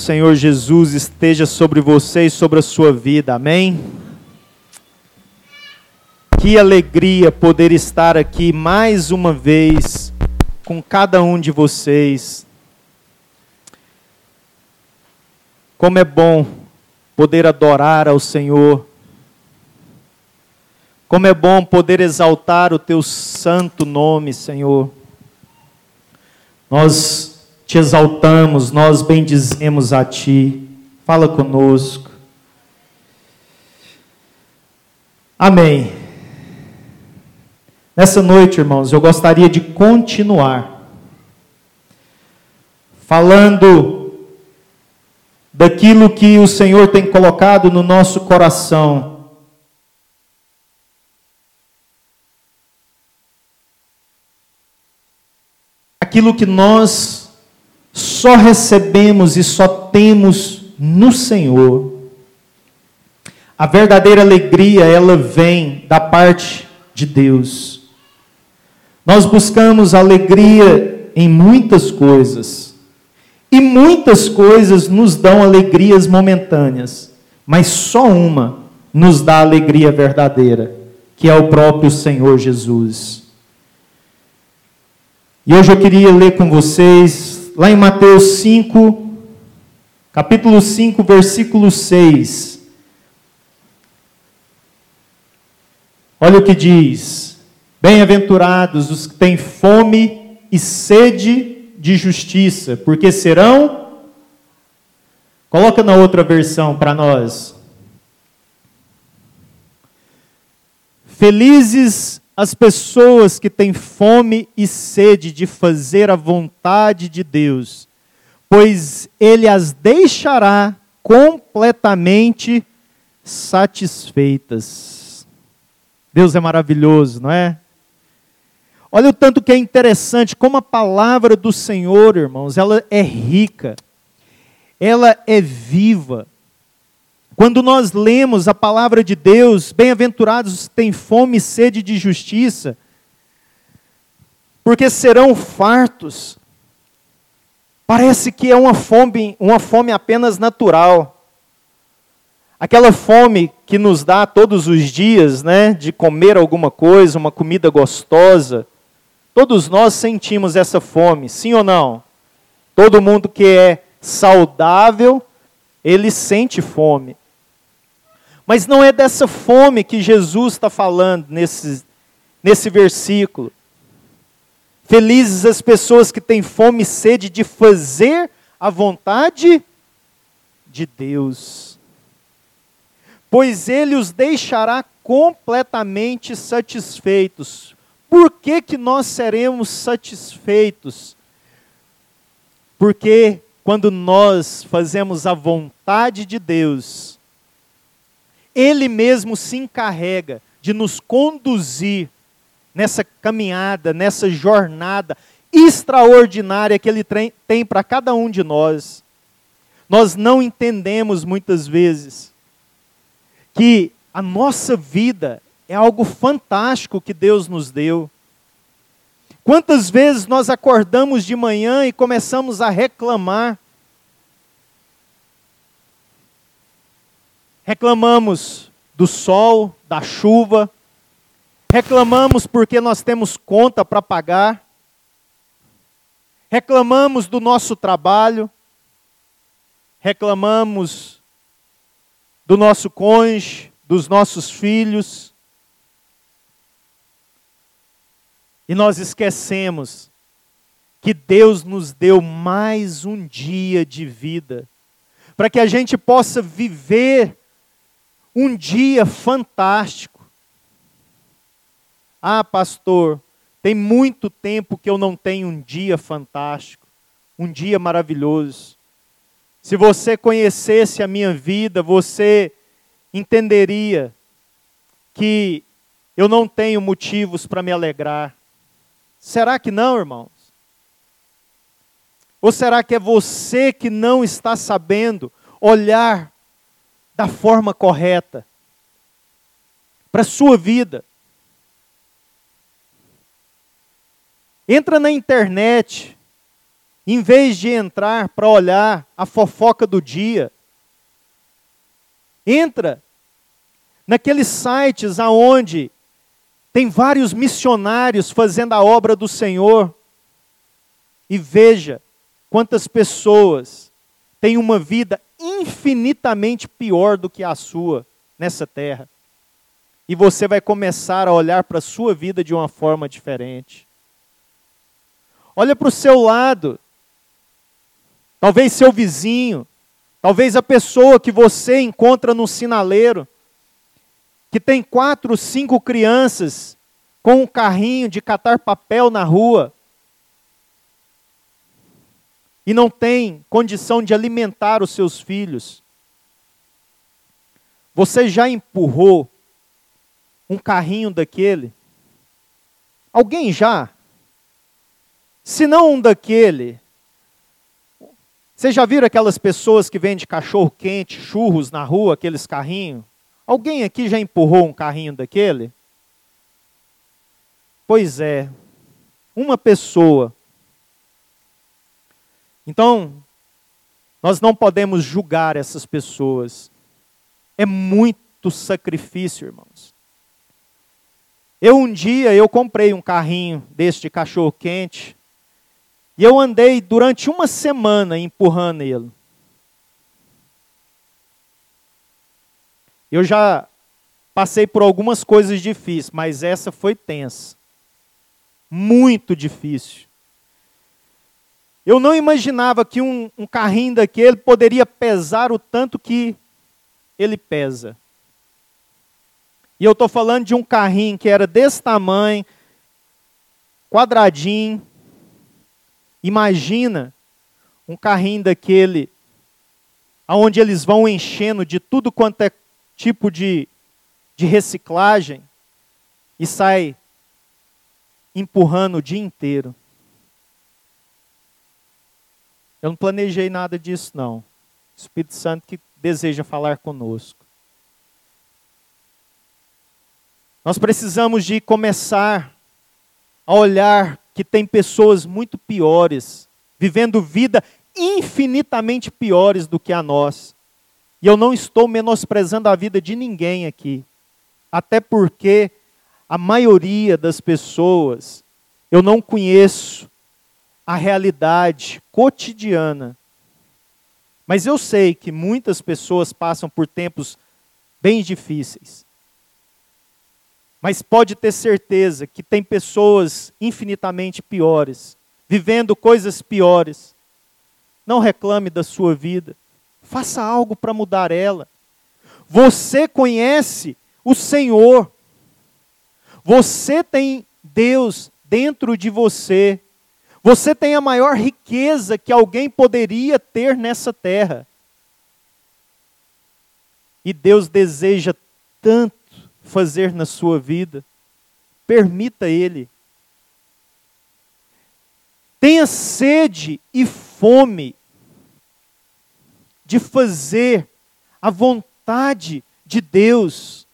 Senhor Jesus esteja sobre você e sobre a sua vida, amém? Que alegria poder estar aqui mais uma vez com cada um de vocês. Como é bom poder adorar ao Senhor. Como é bom poder exaltar o teu santo nome, Senhor. Nós te exaltamos, nós bendizemos a Ti. Fala conosco. Amém. Nessa noite, irmãos, eu gostaria de continuar falando daquilo que o Senhor tem colocado no nosso coração. Aquilo que nós só recebemos e só temos no Senhor. A verdadeira alegria, ela vem da parte de Deus. Nós buscamos alegria em muitas coisas. E muitas coisas nos dão alegrias momentâneas, mas só uma nos dá alegria verdadeira, que é o próprio Senhor Jesus. E hoje eu queria ler com vocês lá em Mateus 5, capítulo 5, versículo 6. Olha o que diz: Bem-aventurados os que têm fome e sede de justiça, porque serão. Coloca na outra versão para nós. Felizes as pessoas que têm fome e sede de fazer a vontade de Deus, pois Ele as deixará completamente satisfeitas. Deus é maravilhoso, não é? Olha o tanto que é interessante, como a palavra do Senhor, irmãos, ela é rica, ela é viva, quando nós lemos a palavra de Deus, bem-aventurados os que têm fome e sede de justiça, porque serão fartos. Parece que é uma fome, uma fome apenas natural. Aquela fome que nos dá todos os dias, né, de comer alguma coisa, uma comida gostosa. Todos nós sentimos essa fome, sim ou não? Todo mundo que é saudável, ele sente fome. Mas não é dessa fome que Jesus está falando nesse, nesse versículo. Felizes as pessoas que têm fome e sede de fazer a vontade de Deus, pois Ele os deixará completamente satisfeitos. Por que, que nós seremos satisfeitos? Porque quando nós fazemos a vontade de Deus, ele mesmo se encarrega de nos conduzir nessa caminhada, nessa jornada extraordinária que Ele tem para cada um de nós. Nós não entendemos muitas vezes que a nossa vida é algo fantástico que Deus nos deu. Quantas vezes nós acordamos de manhã e começamos a reclamar reclamamos do sol, da chuva, reclamamos porque nós temos conta para pagar, reclamamos do nosso trabalho, reclamamos do nosso cônjuge, dos nossos filhos, e nós esquecemos que Deus nos deu mais um dia de vida, para que a gente possa viver um dia fantástico. Ah, pastor, tem muito tempo que eu não tenho um dia fantástico, um dia maravilhoso. Se você conhecesse a minha vida, você entenderia que eu não tenho motivos para me alegrar. Será que não, irmãos? Ou será que é você que não está sabendo olhar da forma correta para a sua vida. Entra na internet, Em vez de entrar para olhar a fofoca do dia, entra naqueles sites aonde tem vários missionários fazendo a obra do Senhor e veja quantas pessoas têm uma vida infinitamente pior do que a sua nessa terra. E você vai começar a olhar para a sua vida de uma forma diferente. Olha para o seu lado. Talvez seu vizinho, talvez a pessoa que você encontra no sinaleiro, que tem quatro, cinco crianças com um carrinho de catar papel na rua e não tem condição de alimentar os seus filhos. Você já empurrou um carrinho daquele? Alguém já? Se não um daquele, vocês já viram aquelas pessoas que vendem cachorro quente, churros na rua, aqueles carrinhos? Alguém aqui já empurrou um carrinho daquele? Pois é, uma pessoa. Então, nós não podemos julgar essas pessoas. É muito sacrifício, irmãos. Eu um dia eu comprei um carrinho deste cachorro quente e eu andei durante uma semana empurrando ele. Eu já passei por algumas coisas difíceis, mas essa foi tensa. Muito difícil. Eu não imaginava que um, um carrinho daquele poderia pesar o tanto que ele pesa. E eu estou falando de um carrinho que era desse tamanho, quadradinho, Imagina um carrinho daquele, aonde eles vão enchendo de tudo quanto é tipo de, de reciclagem e sai empurrando o dia inteiro. Eu não planejei nada disso, não. O Espírito Santo que deseja falar conosco. Nós precisamos de começar a olhar que tem pessoas muito piores, vivendo vida infinitamente piores do que a nós. E eu não estou menosprezando a vida de ninguém aqui. Até porque a maioria das pessoas eu não conheço a realidade cotidiana. Mas eu sei que muitas pessoas passam por tempos bem difíceis. Mas pode ter certeza que tem pessoas infinitamente piores, vivendo coisas piores. Não reclame da sua vida. Faça algo para mudar ela. Você conhece o Senhor. Você tem Deus dentro de você. Você tem a maior riqueza que alguém poderia ter nessa terra. E Deus deseja tanto fazer na sua vida. Permita Ele. Tenha sede e fome de fazer a vontade de Deus.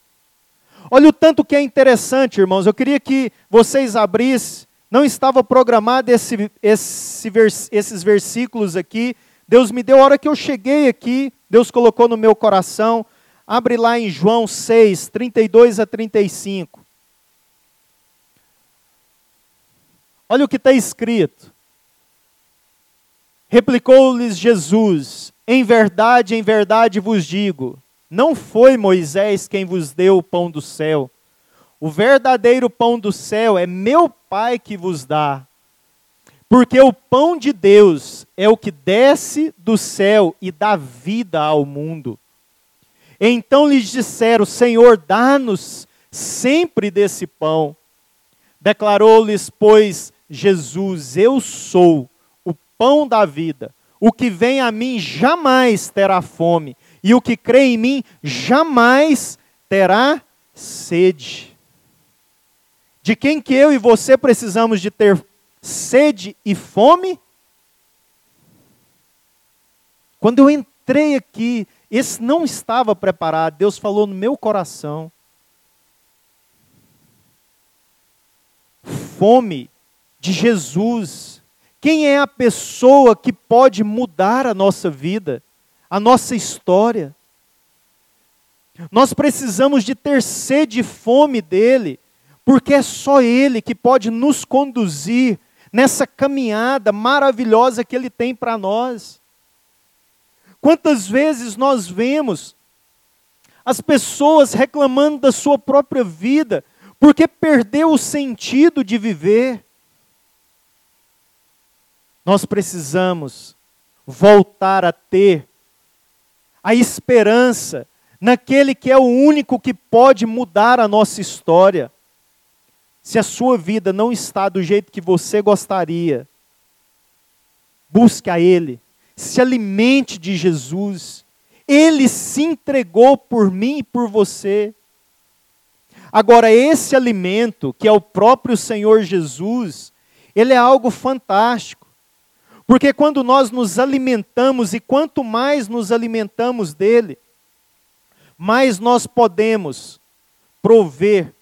Olha o tanto que é interessante, irmãos. Eu queria que vocês abrissem. Não estava programado esse, esse esses versículos aqui. Deus me deu a hora que eu cheguei aqui. Deus colocou no meu coração. Abre lá em João 6, 32 a 35. Olha o que está escrito. Replicou-lhes Jesus: Em verdade, em verdade vos digo, não foi Moisés quem vos deu o pão do céu. O verdadeiro pão do céu é meu Pai que vos dá. Porque o pão de Deus é o que desce do céu e dá vida ao mundo. Então lhes disseram: Senhor, dá-nos sempre desse pão. Declarou-lhes, pois, Jesus: Eu sou o pão da vida. O que vem a mim jamais terá fome, e o que crê em mim jamais terá sede. De quem que eu e você precisamos de ter sede e fome? Quando eu entrei aqui esse não estava preparado, Deus falou no meu coração. Fome de Jesus, Quem é a pessoa que pode mudar a nossa vida, a nossa história? Nós precisamos de ter sede e fome dele, porque é só ele que pode nos conduzir nessa caminhada maravilhosa que ele tem para nós. Quantas vezes nós vemos as pessoas reclamando da sua própria vida, porque perdeu o sentido de viver. Nós precisamos voltar a ter a esperança naquele que é o único que pode mudar a nossa história. Se a sua vida não está do jeito que você gostaria, busque a Ele, se alimente de Jesus. Ele se entregou por mim e por você. Agora, esse alimento, que é o próprio Senhor Jesus, ele é algo fantástico. Porque quando nós nos alimentamos, e quanto mais nos alimentamos dele, mais nós podemos prover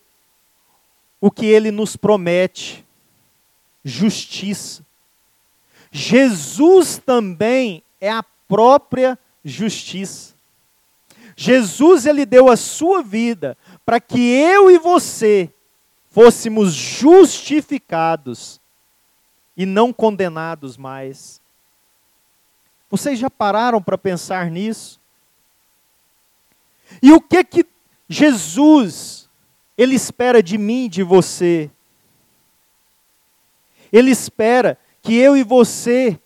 o que ele nos promete: justiça. Jesus também é a própria justiça. Jesus ele deu a sua vida para que eu e você fôssemos justificados e não condenados mais. Vocês já pararam para pensar nisso? E o que que Jesus ele espera de mim, de você? Ele espera que eu e você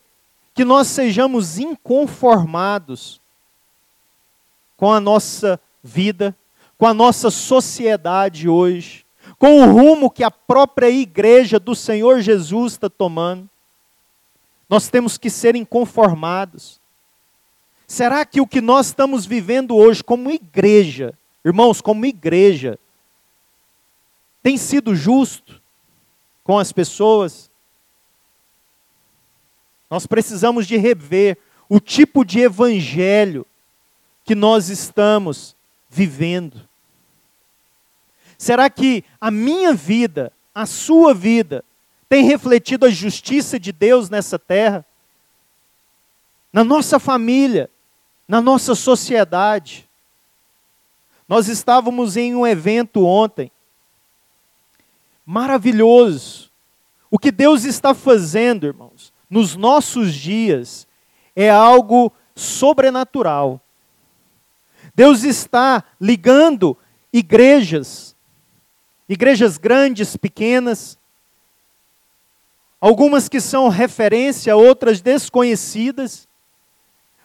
que nós sejamos inconformados com a nossa vida, com a nossa sociedade hoje, com o rumo que a própria igreja do Senhor Jesus está tomando. Nós temos que ser inconformados. Será que o que nós estamos vivendo hoje como igreja, irmãos, como igreja, tem sido justo com as pessoas? Nós precisamos de rever o tipo de evangelho que nós estamos vivendo. Será que a minha vida, a sua vida, tem refletido a justiça de Deus nessa terra? Na nossa família, na nossa sociedade. Nós estávamos em um evento ontem, maravilhoso. O que Deus está fazendo, irmãos, nos nossos dias, é algo sobrenatural. Deus está ligando igrejas, igrejas grandes, pequenas, algumas que são referência, outras desconhecidas,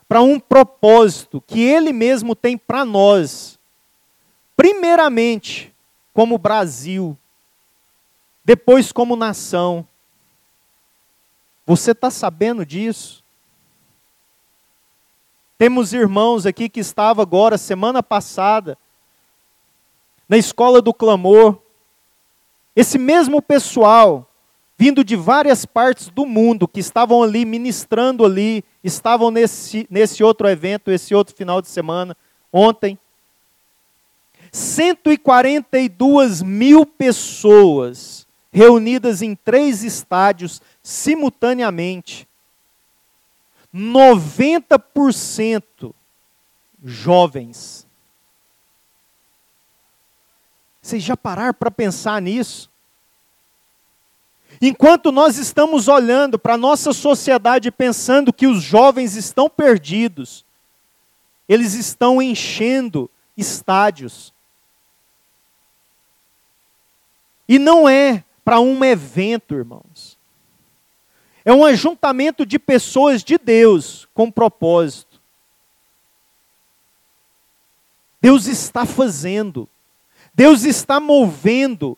para um propósito que Ele mesmo tem para nós. Primeiramente, como Brasil, depois, como nação. Você está sabendo disso? Temos irmãos aqui que estavam agora, semana passada, na escola do clamor. Esse mesmo pessoal, vindo de várias partes do mundo, que estavam ali ministrando ali, estavam nesse, nesse outro evento, esse outro final de semana, ontem. 142 mil pessoas reunidas em três estádios simultaneamente. 90% jovens. Vocês já pararam para pensar nisso? Enquanto nós estamos olhando para a nossa sociedade pensando que os jovens estão perdidos, eles estão enchendo estádios. E não é para um evento, irmãos. É um ajuntamento de pessoas de Deus com propósito. Deus está fazendo, Deus está movendo.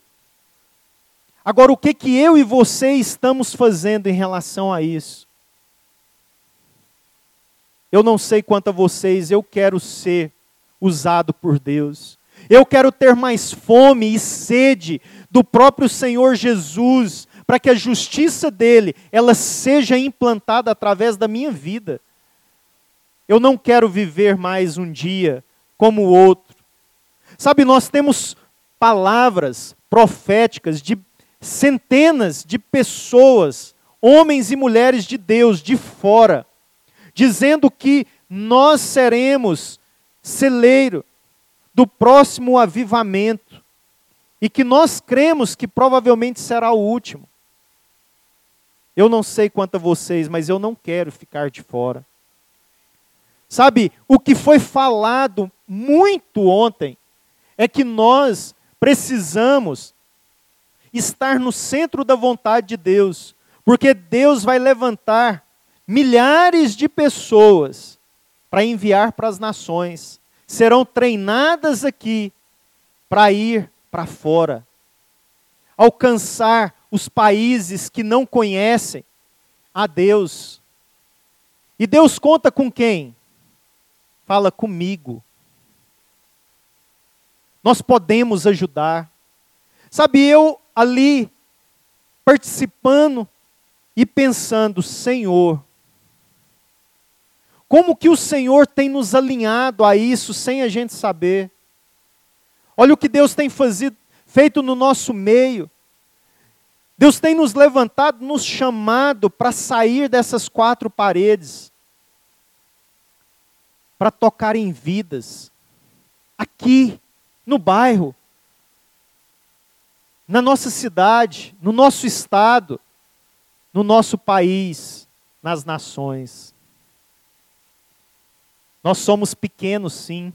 Agora, o que, que eu e você estamos fazendo em relação a isso? Eu não sei quanto a vocês, eu quero ser usado por Deus. Eu quero ter mais fome e sede do próprio Senhor Jesus, para que a justiça dele, ela seja implantada através da minha vida. Eu não quero viver mais um dia como o outro. Sabe, nós temos palavras proféticas de centenas de pessoas homens e mulheres de Deus de fora, dizendo que nós seremos celeiro do próximo avivamento e que nós cremos que provavelmente será o último. Eu não sei quanto a vocês, mas eu não quero ficar de fora. Sabe, o que foi falado muito ontem é que nós precisamos estar no centro da vontade de Deus, porque Deus vai levantar milhares de pessoas para enviar para as nações. Serão treinadas aqui para ir para fora, alcançar os países que não conhecem a Deus. E Deus conta com quem? Fala comigo. Nós podemos ajudar. Sabe, eu ali participando e pensando, Senhor, como que o Senhor tem nos alinhado a isso sem a gente saber? Olha o que Deus tem fazido, feito no nosso meio. Deus tem nos levantado, nos chamado para sair dessas quatro paredes, para tocar em vidas, aqui, no bairro, na nossa cidade, no nosso estado, no nosso país, nas nações. Nós somos pequenos, sim,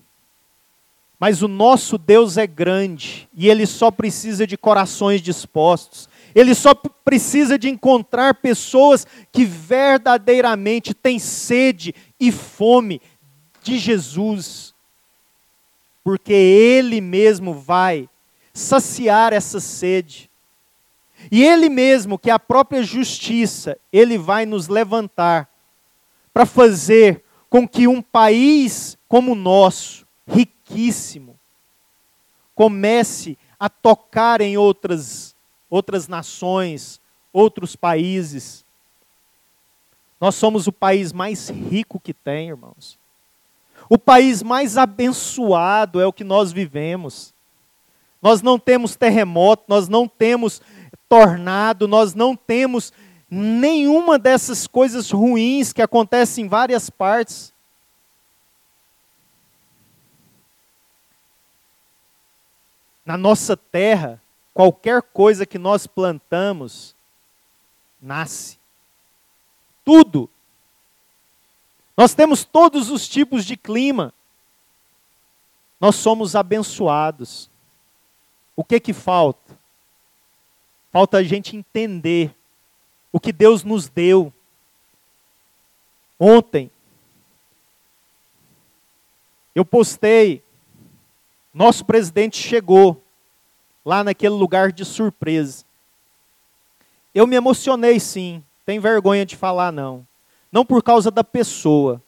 mas o nosso Deus é grande e ele só precisa de corações dispostos. Ele só precisa de encontrar pessoas que verdadeiramente têm sede e fome de Jesus. Porque ele mesmo vai saciar essa sede. E Ele mesmo, que é a própria justiça, Ele vai nos levantar para fazer com que um país como o nosso, riquíssimo, comece a tocar em outras, outras nações, outros países. Nós somos o país mais rico que tem, irmãos. O país mais abençoado é o que nós vivemos. Nós não temos terremoto, nós não temos tornado, nós não temos nenhuma dessas coisas ruins que acontecem em várias partes. Na nossa terra, qualquer coisa que nós plantamos, nasce. Tudo. Nós temos todos os tipos de clima. Nós somos abençoados. O que que falta? Falta a gente entender o que Deus nos deu. Ontem, eu postei, nosso presidente chegou lá naquele lugar de surpresa. Eu me emocionei sim, tem vergonha de falar não. Não por causa da pessoa,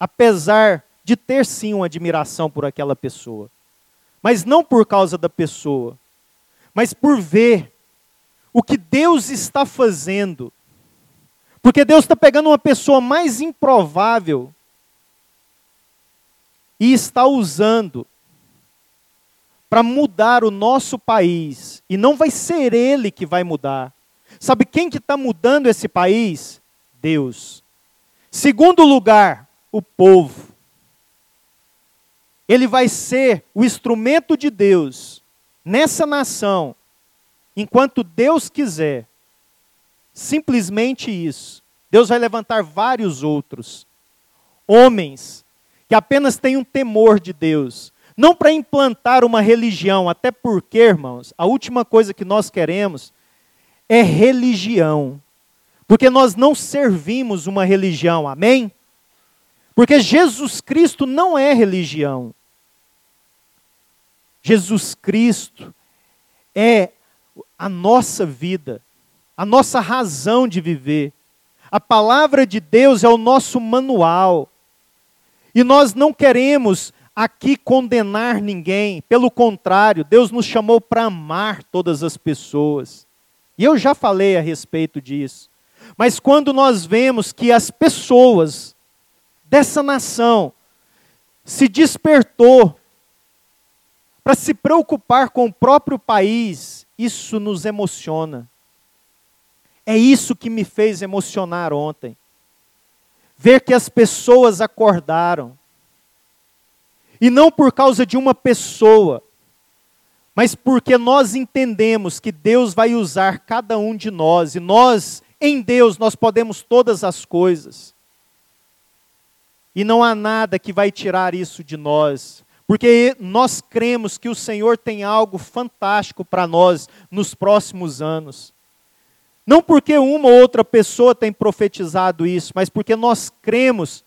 apesar de ter sim uma admiração por aquela pessoa. Mas não por causa da pessoa, mas por ver o que Deus está fazendo. Porque Deus está pegando uma pessoa mais improvável e está usando para mudar o nosso país. E não vai ser Ele que vai mudar. Sabe quem que está mudando esse país? Deus. Segundo lugar, o povo ele vai ser o instrumento de Deus nessa nação, enquanto Deus quiser. Simplesmente isso. Deus vai levantar vários outros homens que apenas têm um temor de Deus, não para implantar uma religião, até porque, irmãos, a última coisa que nós queremos é religião. Porque nós não servimos uma religião, amém? Porque Jesus Cristo não é religião. Jesus Cristo é a nossa vida, a nossa razão de viver. A palavra de Deus é o nosso manual. E nós não queremos aqui condenar ninguém, pelo contrário, Deus nos chamou para amar todas as pessoas. E eu já falei a respeito disso. Mas quando nós vemos que as pessoas dessa nação se despertou para se preocupar com o próprio país, isso nos emociona. É isso que me fez emocionar ontem. Ver que as pessoas acordaram. E não por causa de uma pessoa, mas porque nós entendemos que Deus vai usar cada um de nós e nós, em Deus, nós podemos todas as coisas. E não há nada que vai tirar isso de nós, porque nós cremos que o Senhor tem algo fantástico para nós nos próximos anos. Não porque uma ou outra pessoa tem profetizado isso, mas porque nós cremos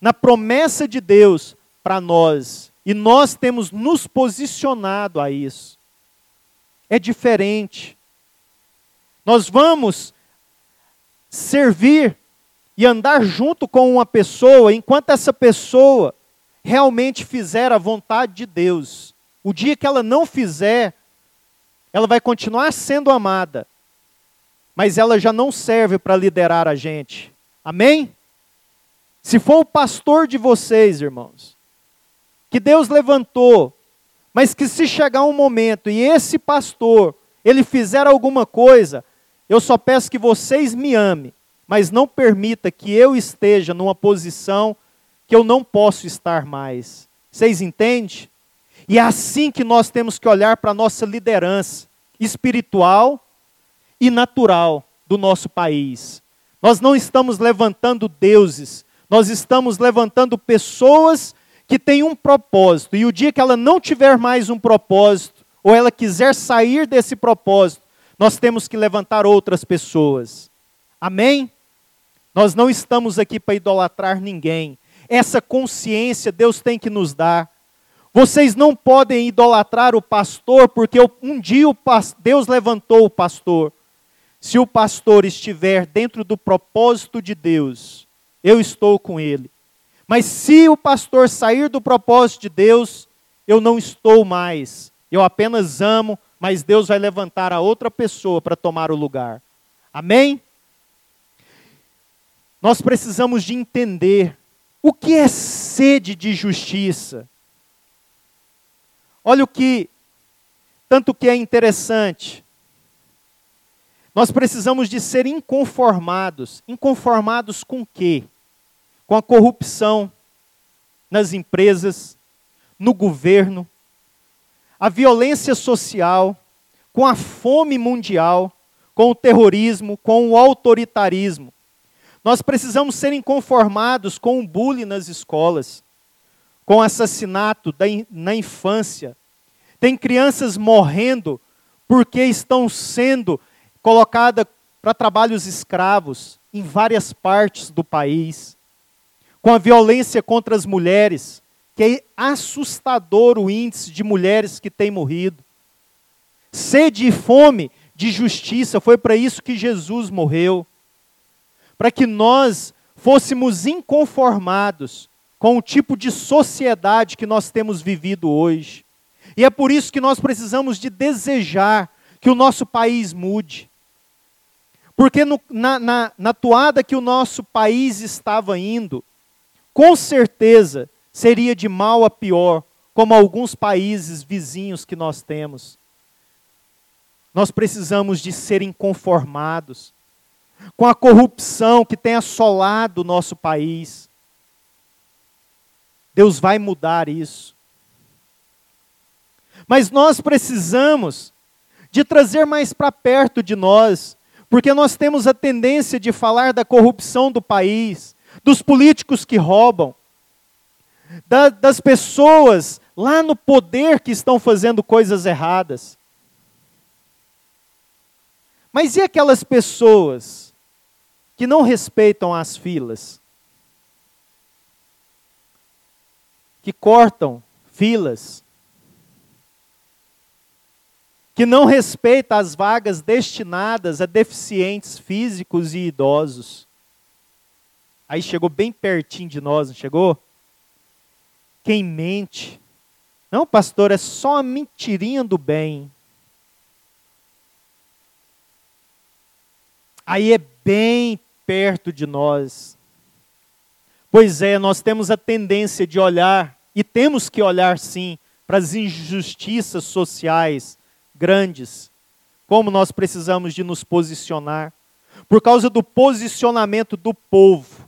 na promessa de Deus para nós. E nós temos nos posicionado a isso. É diferente. Nós vamos servir e andar junto com uma pessoa enquanto essa pessoa realmente fizer a vontade de Deus. O dia que ela não fizer, ela vai continuar sendo amada, mas ela já não serve para liderar a gente. Amém? Se for o pastor de vocês, irmãos, que Deus levantou, mas que se chegar um momento e esse pastor, ele fizer alguma coisa, eu só peço que vocês me amem mas não permita que eu esteja numa posição que eu não posso estar mais. Vocês entendem? E é assim que nós temos que olhar para a nossa liderança espiritual e natural do nosso país. Nós não estamos levantando deuses, nós estamos levantando pessoas que têm um propósito. E o dia que ela não tiver mais um propósito, ou ela quiser sair desse propósito, nós temos que levantar outras pessoas. Amém? Nós não estamos aqui para idolatrar ninguém. Essa consciência Deus tem que nos dar. Vocês não podem idolatrar o pastor, porque um dia Deus levantou o pastor. Se o pastor estiver dentro do propósito de Deus, eu estou com ele. Mas se o pastor sair do propósito de Deus, eu não estou mais. Eu apenas amo, mas Deus vai levantar a outra pessoa para tomar o lugar. Amém? Nós precisamos de entender o que é sede de justiça. Olha o que, tanto que é interessante. Nós precisamos de ser inconformados. Inconformados com quê? Com a corrupção nas empresas, no governo, a violência social, com a fome mundial, com o terrorismo, com o autoritarismo. Nós precisamos ser inconformados com o bullying nas escolas, com o assassinato na infância. Tem crianças morrendo porque estão sendo colocadas para trabalhos escravos em várias partes do país. Com a violência contra as mulheres, que é assustador o índice de mulheres que têm morrido. Sede e fome de justiça, foi para isso que Jesus morreu para que nós fôssemos inconformados com o tipo de sociedade que nós temos vivido hoje. E é por isso que nós precisamos de desejar que o nosso país mude. Porque no, na, na, na toada que o nosso país estava indo, com certeza seria de mal a pior, como alguns países vizinhos que nós temos. Nós precisamos de ser inconformados com a corrupção que tem assolado o nosso país. Deus vai mudar isso. Mas nós precisamos de trazer mais para perto de nós, porque nós temos a tendência de falar da corrupção do país, dos políticos que roubam, da, das pessoas lá no poder que estão fazendo coisas erradas. Mas e aquelas pessoas que não respeitam as filas, que cortam filas, que não respeita as vagas destinadas a deficientes físicos e idosos. Aí chegou bem pertinho de nós, não chegou? Quem mente? Não, pastor, é só a mentirinha do bem. Aí é bem perto de nós. Pois é, nós temos a tendência de olhar, e temos que olhar sim, para as injustiças sociais grandes. Como nós precisamos de nos posicionar. por causa do posicionamento do povo,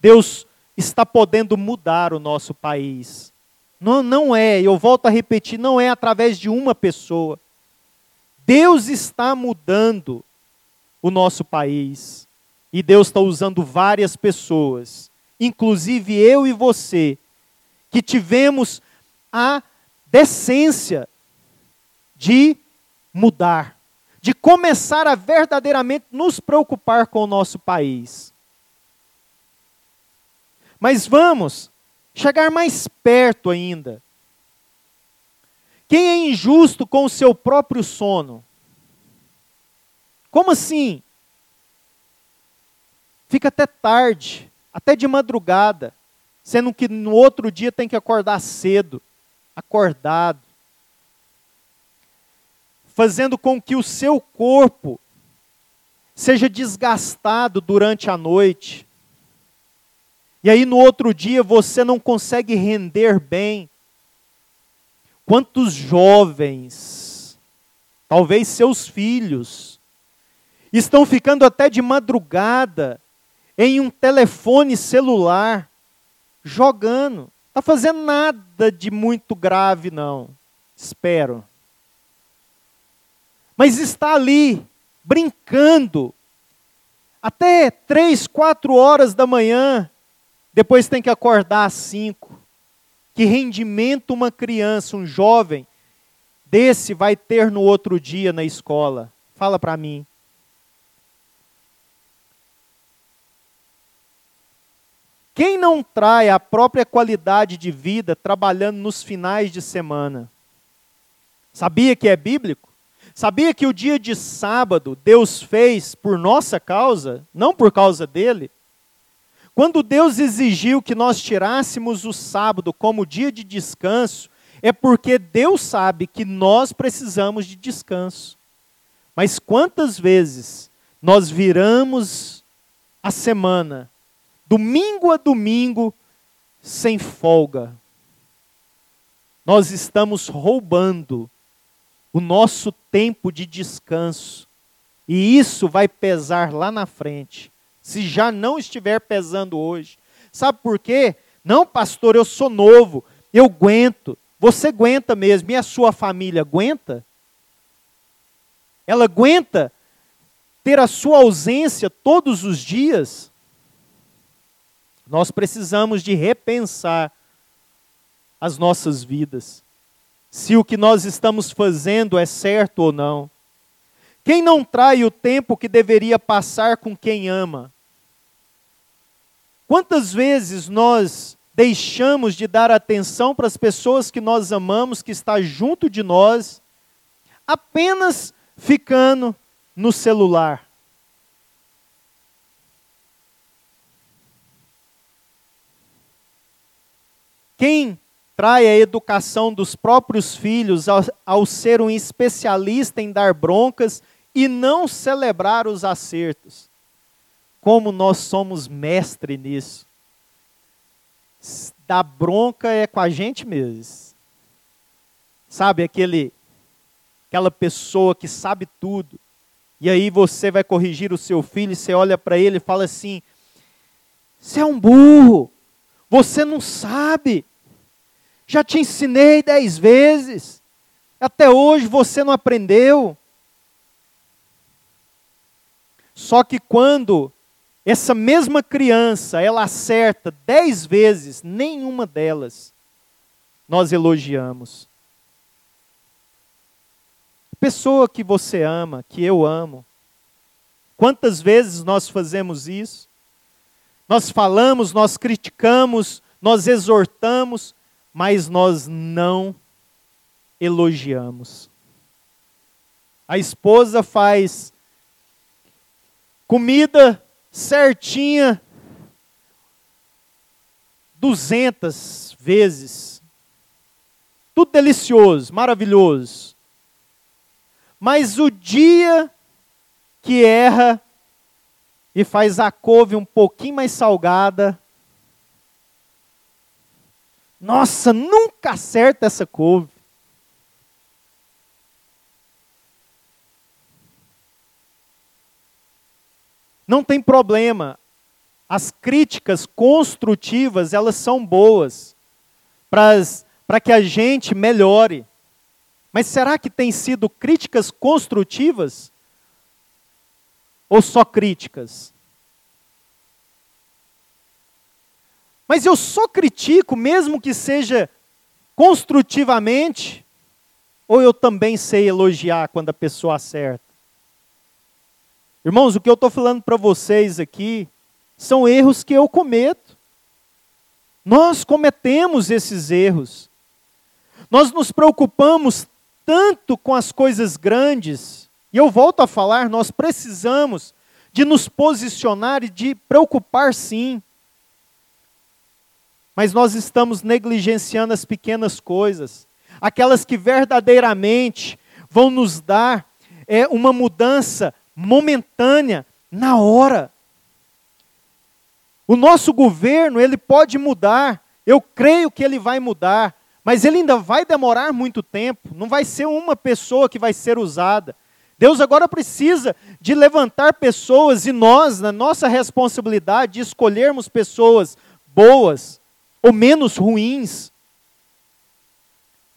Deus está podendo mudar o nosso país. Não, não é, eu volto a repetir, não é através de uma pessoa. Deus está mudando o nosso país. E Deus está usando várias pessoas, inclusive eu e você, que tivemos a decência de mudar, de começar a verdadeiramente nos preocupar com o nosso país. Mas vamos chegar mais perto ainda. Quem é injusto com o seu próprio sono? Como assim? Fica até tarde, até de madrugada, sendo que no outro dia tem que acordar cedo, acordado, fazendo com que o seu corpo seja desgastado durante a noite. E aí no outro dia você não consegue render bem. Quantos jovens, talvez seus filhos, estão ficando até de madrugada em um telefone celular, jogando. Está fazendo nada de muito grave, não. Espero. Mas está ali, brincando, até três, quatro horas da manhã. Depois tem que acordar às cinco. Que rendimento uma criança, um jovem, desse vai ter no outro dia na escola? Fala para mim. Quem não trai a própria qualidade de vida trabalhando nos finais de semana? Sabia que é bíblico? Sabia que o dia de sábado Deus fez por nossa causa, não por causa dele? Quando Deus exigiu que nós tirássemos o sábado como dia de descanso, é porque Deus sabe que nós precisamos de descanso. Mas quantas vezes nós viramos a semana domingo a domingo, sem folga. Nós estamos roubando o nosso tempo de descanso. E isso vai pesar lá na frente, se já não estiver pesando hoje. Sabe por quê? Não, pastor, eu sou novo, eu aguento. Você aguenta mesmo, e a sua família aguenta? Ela aguenta ter a sua ausência todos os dias? Nós precisamos de repensar as nossas vidas. Se o que nós estamos fazendo é certo ou não. Quem não trai o tempo que deveria passar com quem ama? Quantas vezes nós deixamos de dar atenção para as pessoas que nós amamos, que está junto de nós, apenas ficando no celular? Quem trai a educação dos próprios filhos ao, ao ser um especialista em dar broncas e não celebrar os acertos? Como nós somos mestre nisso. Dar bronca é com a gente mesmo. Sabe aquele aquela pessoa que sabe tudo. E aí você vai corrigir o seu filho e você olha para ele e fala assim: "Você é um burro. Você não sabe. Já te ensinei dez vezes. Até hoje você não aprendeu. Só que quando essa mesma criança ela acerta dez vezes, nenhuma delas nós elogiamos. Pessoa que você ama, que eu amo, quantas vezes nós fazemos isso? Nós falamos, nós criticamos, nós exortamos, mas nós não elogiamos. A esposa faz comida certinha duzentas vezes. Tudo delicioso, maravilhoso. Mas o dia que erra e faz a couve um pouquinho mais salgada, nossa, nunca acerta essa couve. Não tem problema. As críticas construtivas, elas são boas para que a gente melhore. Mas será que tem sido críticas construtivas? Ou só críticas? Mas eu só critico, mesmo que seja construtivamente, ou eu também sei elogiar quando a pessoa acerta? Irmãos, o que eu estou falando para vocês aqui são erros que eu cometo. Nós cometemos esses erros. Nós nos preocupamos tanto com as coisas grandes, e eu volto a falar, nós precisamos de nos posicionar e de preocupar sim mas nós estamos negligenciando as pequenas coisas, aquelas que verdadeiramente vão nos dar é, uma mudança momentânea, na hora. O nosso governo, ele pode mudar, eu creio que ele vai mudar, mas ele ainda vai demorar muito tempo, não vai ser uma pessoa que vai ser usada. Deus agora precisa de levantar pessoas e nós, na nossa responsabilidade, de escolhermos pessoas boas, ou menos ruins,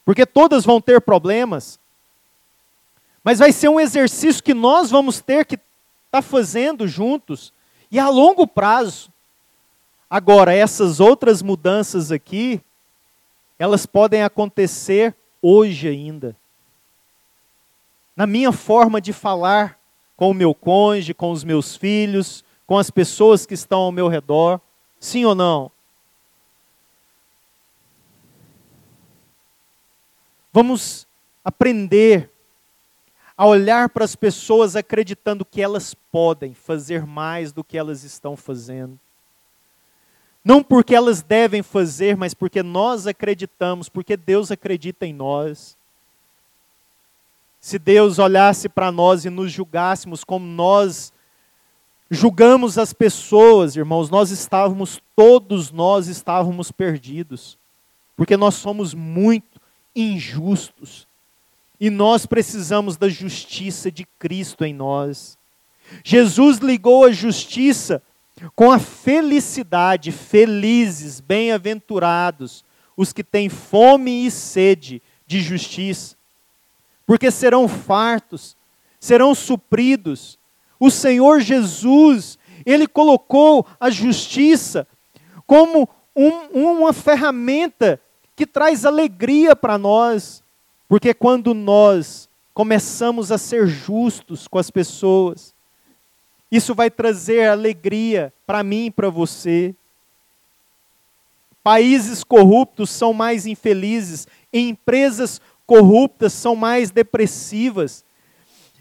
porque todas vão ter problemas, mas vai ser um exercício que nós vamos ter que estar tá fazendo juntos e a longo prazo. Agora, essas outras mudanças aqui, elas podem acontecer hoje ainda. Na minha forma de falar com o meu cônjuge, com os meus filhos, com as pessoas que estão ao meu redor. Sim ou não? Vamos aprender a olhar para as pessoas acreditando que elas podem fazer mais do que elas estão fazendo. Não porque elas devem fazer, mas porque nós acreditamos, porque Deus acredita em nós. Se Deus olhasse para nós e nos julgássemos como nós julgamos as pessoas, irmãos, nós estávamos, todos nós estávamos perdidos. Porque nós somos muito injustos. E nós precisamos da justiça de Cristo em nós. Jesus ligou a justiça com a felicidade, felizes, bem-aventurados, os que têm fome e sede de justiça, porque serão fartos, serão supridos. O Senhor Jesus, Ele colocou a justiça como um, uma ferramenta que traz alegria para nós, porque quando nós começamos a ser justos com as pessoas, isso vai trazer alegria para mim e para você. Países corruptos são mais infelizes, empresas corruptas são mais depressivas,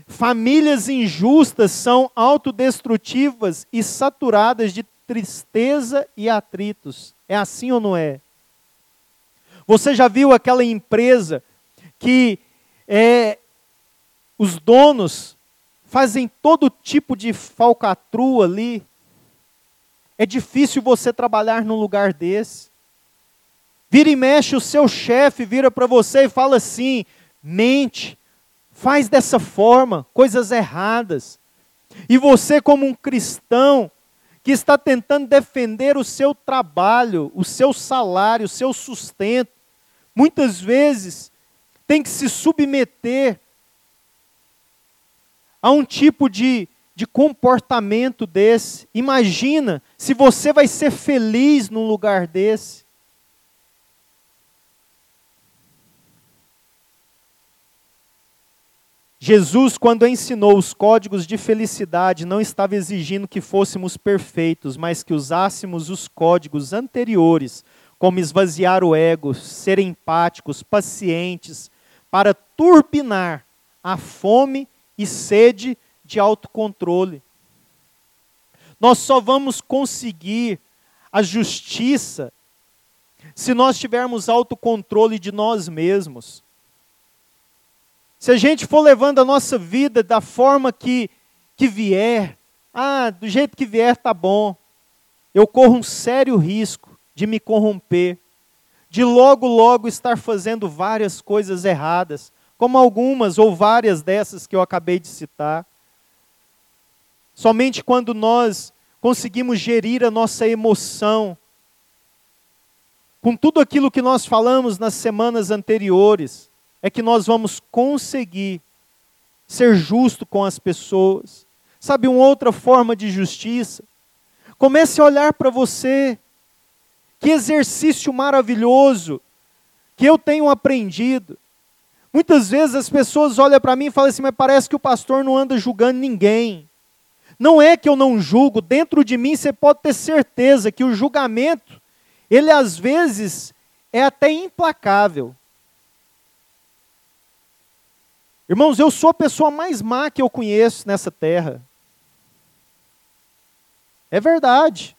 famílias injustas são autodestrutivas e saturadas de tristeza e atritos. É assim ou não é? Você já viu aquela empresa que é, os donos fazem todo tipo de falcatrua ali? É difícil você trabalhar num lugar desse. Vira e mexe, o seu chefe vira para você e fala assim: mente, faz dessa forma, coisas erradas. E você, como um cristão, que está tentando defender o seu trabalho, o seu salário, o seu sustento, muitas vezes tem que se submeter a um tipo de, de comportamento desse. Imagina se você vai ser feliz num lugar desse. Jesus, quando ensinou os códigos de felicidade, não estava exigindo que fôssemos perfeitos, mas que usássemos os códigos anteriores como esvaziar o ego, ser empáticos, pacientes, para turbinar a fome e sede de autocontrole. Nós só vamos conseguir a justiça se nós tivermos autocontrole de nós mesmos. Se a gente for levando a nossa vida da forma que, que vier, ah, do jeito que vier tá bom, eu corro um sério risco de me corromper, de logo, logo estar fazendo várias coisas erradas, como algumas ou várias dessas que eu acabei de citar. Somente quando nós conseguimos gerir a nossa emoção, com tudo aquilo que nós falamos nas semanas anteriores, é que nós vamos conseguir ser justo com as pessoas. Sabe, uma outra forma de justiça? Comece a olhar para você. Que exercício maravilhoso que eu tenho aprendido. Muitas vezes as pessoas olham para mim e falam assim, mas parece que o pastor não anda julgando ninguém. Não é que eu não julgo, dentro de mim você pode ter certeza que o julgamento, ele às vezes é até implacável. Irmãos, eu sou a pessoa mais má que eu conheço nessa terra. É verdade.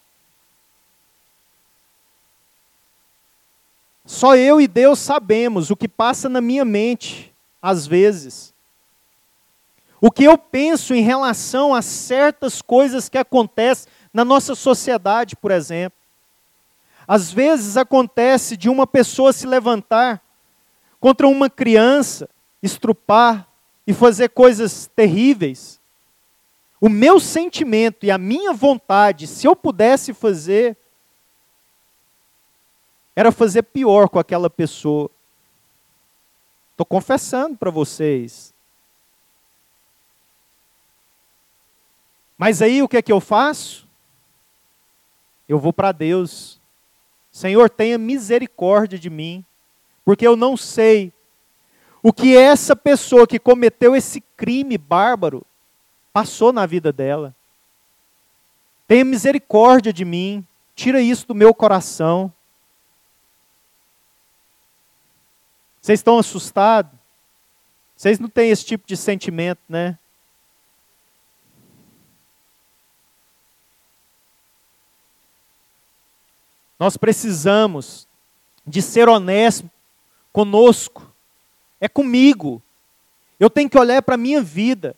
Só eu e Deus sabemos o que passa na minha mente, às vezes. O que eu penso em relação a certas coisas que acontecem na nossa sociedade, por exemplo. Às vezes acontece de uma pessoa se levantar contra uma criança, estrupar e fazer coisas terríveis. O meu sentimento e a minha vontade, se eu pudesse fazer, era fazer pior com aquela pessoa. Estou confessando para vocês. Mas aí o que é que eu faço? Eu vou para Deus. Senhor, tenha misericórdia de mim, porque eu não sei o que essa pessoa que cometeu esse crime bárbaro passou na vida dela. Tenha misericórdia de mim, tira isso do meu coração. Vocês estão assustados? Vocês não têm esse tipo de sentimento, né? Nós precisamos de ser honesto conosco. É comigo. Eu tenho que olhar para a minha vida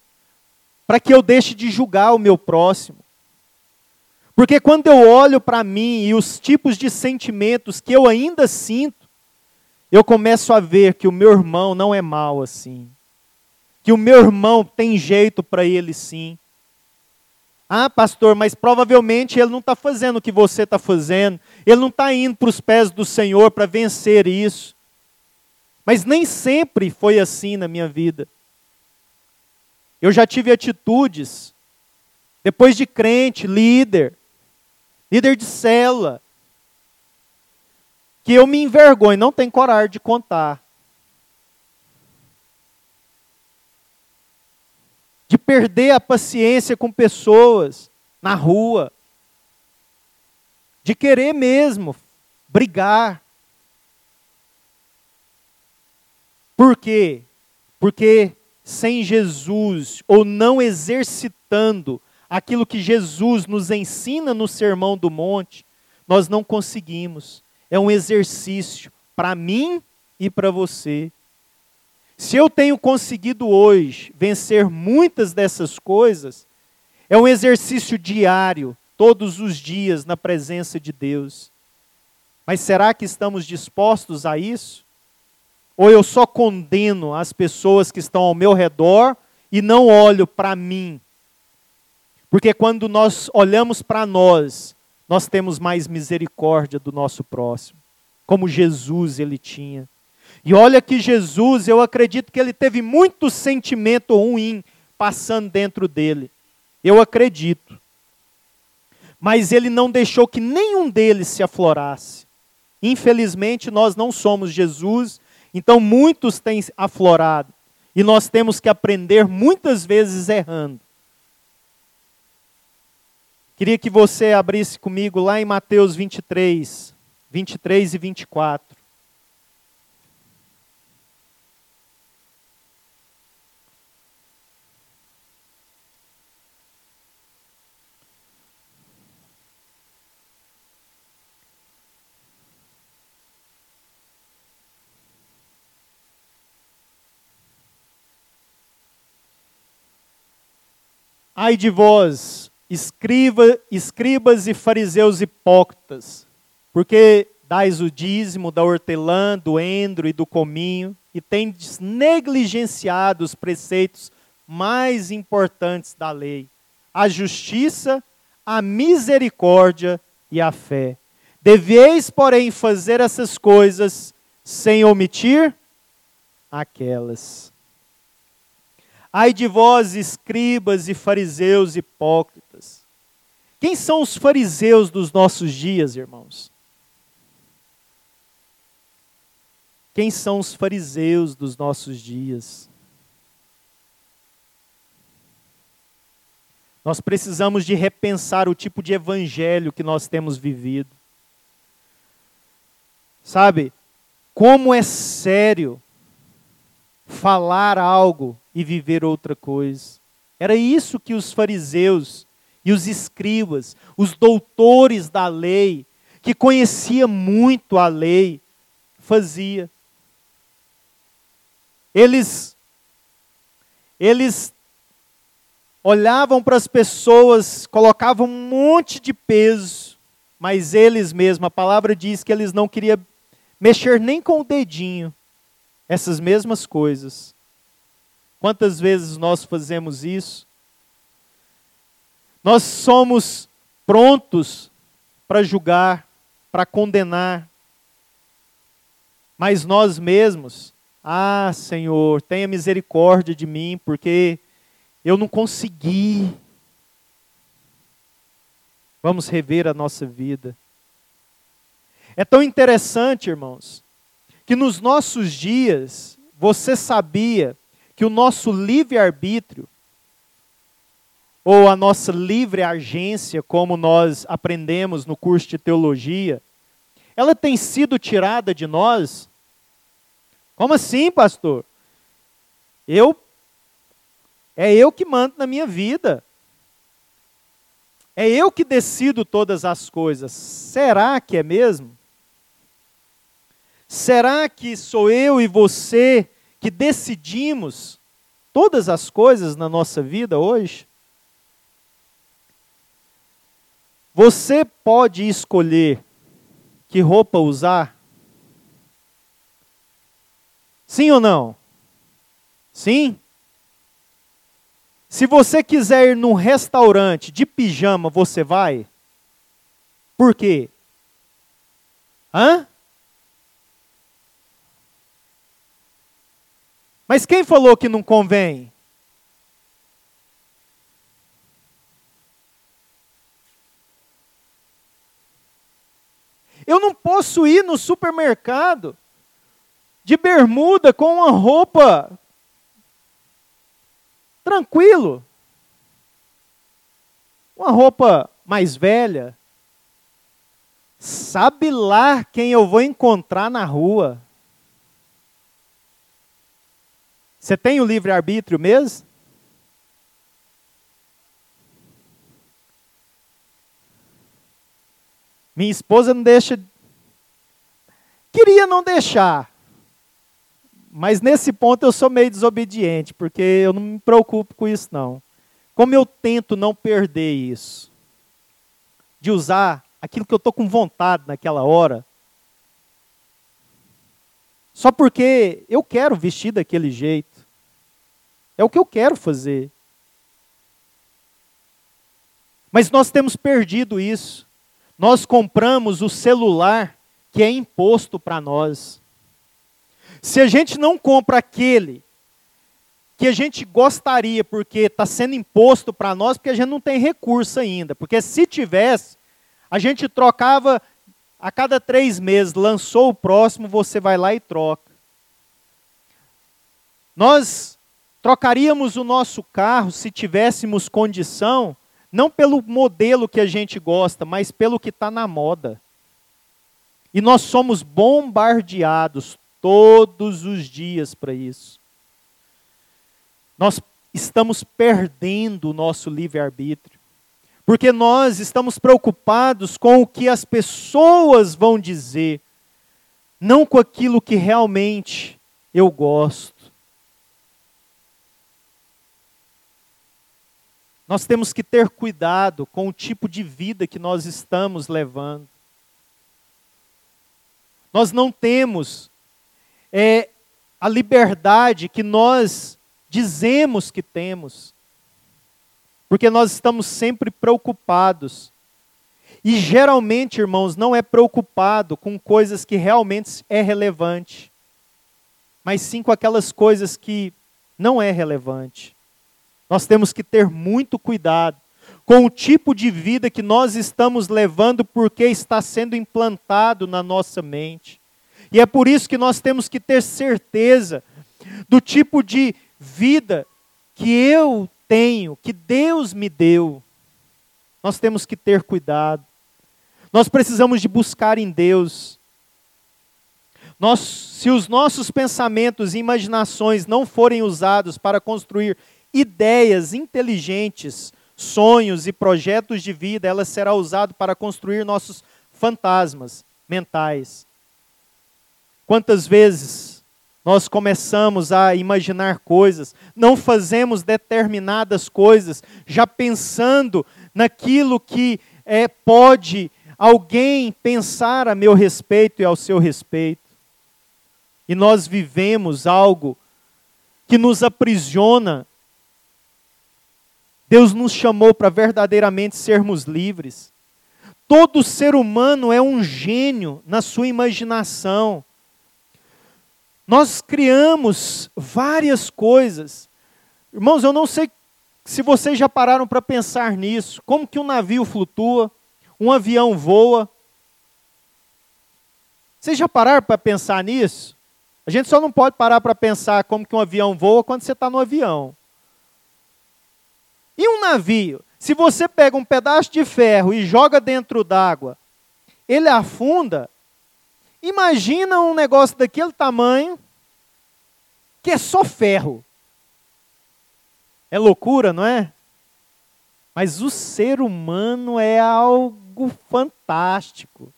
para que eu deixe de julgar o meu próximo. Porque quando eu olho para mim e os tipos de sentimentos que eu ainda sinto, eu começo a ver que o meu irmão não é mal assim. Que o meu irmão tem jeito para ele sim. Ah, pastor, mas provavelmente ele não está fazendo o que você está fazendo. Ele não está indo para os pés do Senhor para vencer isso. Mas nem sempre foi assim na minha vida. Eu já tive atitudes, depois de crente, líder, líder de cela, que eu me envergonho, não tenho coragem de contar. De perder a paciência com pessoas na rua. De querer mesmo brigar. Por quê? Porque sem Jesus ou não exercitando aquilo que Jesus nos ensina no Sermão do Monte, nós não conseguimos. É um exercício para mim e para você. Se eu tenho conseguido hoje vencer muitas dessas coisas, é um exercício diário, todos os dias, na presença de Deus. Mas será que estamos dispostos a isso? Ou eu só condeno as pessoas que estão ao meu redor e não olho para mim? Porque quando nós olhamos para nós, nós temos mais misericórdia do nosso próximo, como Jesus ele tinha. E olha que Jesus, eu acredito que ele teve muito sentimento ruim passando dentro dele. Eu acredito. Mas ele não deixou que nenhum deles se aflorasse. Infelizmente, nós não somos Jesus então muitos têm aflorado e nós temos que aprender muitas vezes errando. Queria que você abrisse comigo lá em Mateus 23, 23 e 24. Ai de vós, escriba, escribas e fariseus hipócritas, porque dais o dízimo da hortelã, do endro e do cominho, e tendes negligenciado os preceitos mais importantes da lei, a justiça, a misericórdia e a fé. Deveis, porém, fazer essas coisas sem omitir aquelas. Ai de vós, escribas e fariseus hipócritas. Quem são os fariseus dos nossos dias, irmãos? Quem são os fariseus dos nossos dias? Nós precisamos de repensar o tipo de evangelho que nós temos vivido. Sabe, como é sério falar algo e viver outra coisa. Era isso que os fariseus e os escribas, os doutores da lei, que conhecia muito a lei, fazia. Eles eles olhavam para as pessoas, colocavam um monte de peso, mas eles mesmos, a palavra diz que eles não queriam mexer nem com o dedinho essas mesmas coisas. Quantas vezes nós fazemos isso? Nós somos prontos para julgar, para condenar, mas nós mesmos, ah, Senhor, tenha misericórdia de mim, porque eu não consegui. Vamos rever a nossa vida. É tão interessante, irmãos, que nos nossos dias, você sabia que o nosso livre-arbítrio, ou a nossa livre agência, como nós aprendemos no curso de teologia, ela tem sido tirada de nós? Como assim, pastor? Eu é eu que mando na minha vida. É eu que decido todas as coisas. Será que é mesmo? Será que sou eu e você que decidimos todas as coisas na nossa vida hoje? Você pode escolher que roupa usar? Sim ou não? Sim? Se você quiser ir num restaurante de pijama, você vai? Por quê? Hã? Mas quem falou que não convém? Eu não posso ir no supermercado de bermuda com uma roupa tranquilo. Uma roupa mais velha. Sabe lá quem eu vou encontrar na rua. Você tem o livre-arbítrio mesmo? Minha esposa não deixa. Queria não deixar. Mas nesse ponto eu sou meio desobediente, porque eu não me preocupo com isso não. Como eu tento não perder isso, de usar aquilo que eu estou com vontade naquela hora, só porque eu quero vestir daquele jeito. É o que eu quero fazer. Mas nós temos perdido isso. Nós compramos o celular que é imposto para nós. Se a gente não compra aquele que a gente gostaria, porque está sendo imposto para nós, porque a gente não tem recurso ainda. Porque se tivesse, a gente trocava a cada três meses, lançou o próximo, você vai lá e troca. Nós trocaríamos o nosso carro se tivéssemos condição, não pelo modelo que a gente gosta, mas pelo que está na moda. E nós somos bombardeados todos os dias para isso. Nós estamos perdendo o nosso livre-arbítrio, porque nós estamos preocupados com o que as pessoas vão dizer, não com aquilo que realmente eu gosto. Nós temos que ter cuidado com o tipo de vida que nós estamos levando. Nós não temos é a liberdade que nós dizemos que temos. Porque nós estamos sempre preocupados. E geralmente, irmãos, não é preocupado com coisas que realmente é relevante, mas sim com aquelas coisas que não é relevante. Nós temos que ter muito cuidado com o tipo de vida que nós estamos levando, porque está sendo implantado na nossa mente. E é por isso que nós temos que ter certeza do tipo de vida que eu tenho, que Deus me deu. Nós temos que ter cuidado. Nós precisamos de buscar em Deus. Nós, se os nossos pensamentos e imaginações não forem usados para construir ideias inteligentes, sonhos e projetos de vida, ela será usada para construir nossos fantasmas mentais. Quantas vezes nós começamos a imaginar coisas, não fazemos determinadas coisas, já pensando naquilo que é, pode alguém pensar a meu respeito e ao seu respeito. E nós vivemos algo que nos aprisiona. Deus nos chamou para verdadeiramente sermos livres. Todo ser humano é um gênio na sua imaginação. Nós criamos várias coisas. Irmãos, eu não sei se vocês já pararam para pensar nisso. Como que um navio flutua? Um avião voa? Vocês já pararam para pensar nisso? A gente só não pode parar para pensar como que um avião voa quando você está no avião. E um navio? Se você pega um pedaço de ferro e joga dentro d'água, ele afunda Imagina um negócio daquele tamanho, que é só ferro. É loucura, não é? Mas o ser humano é algo fantástico.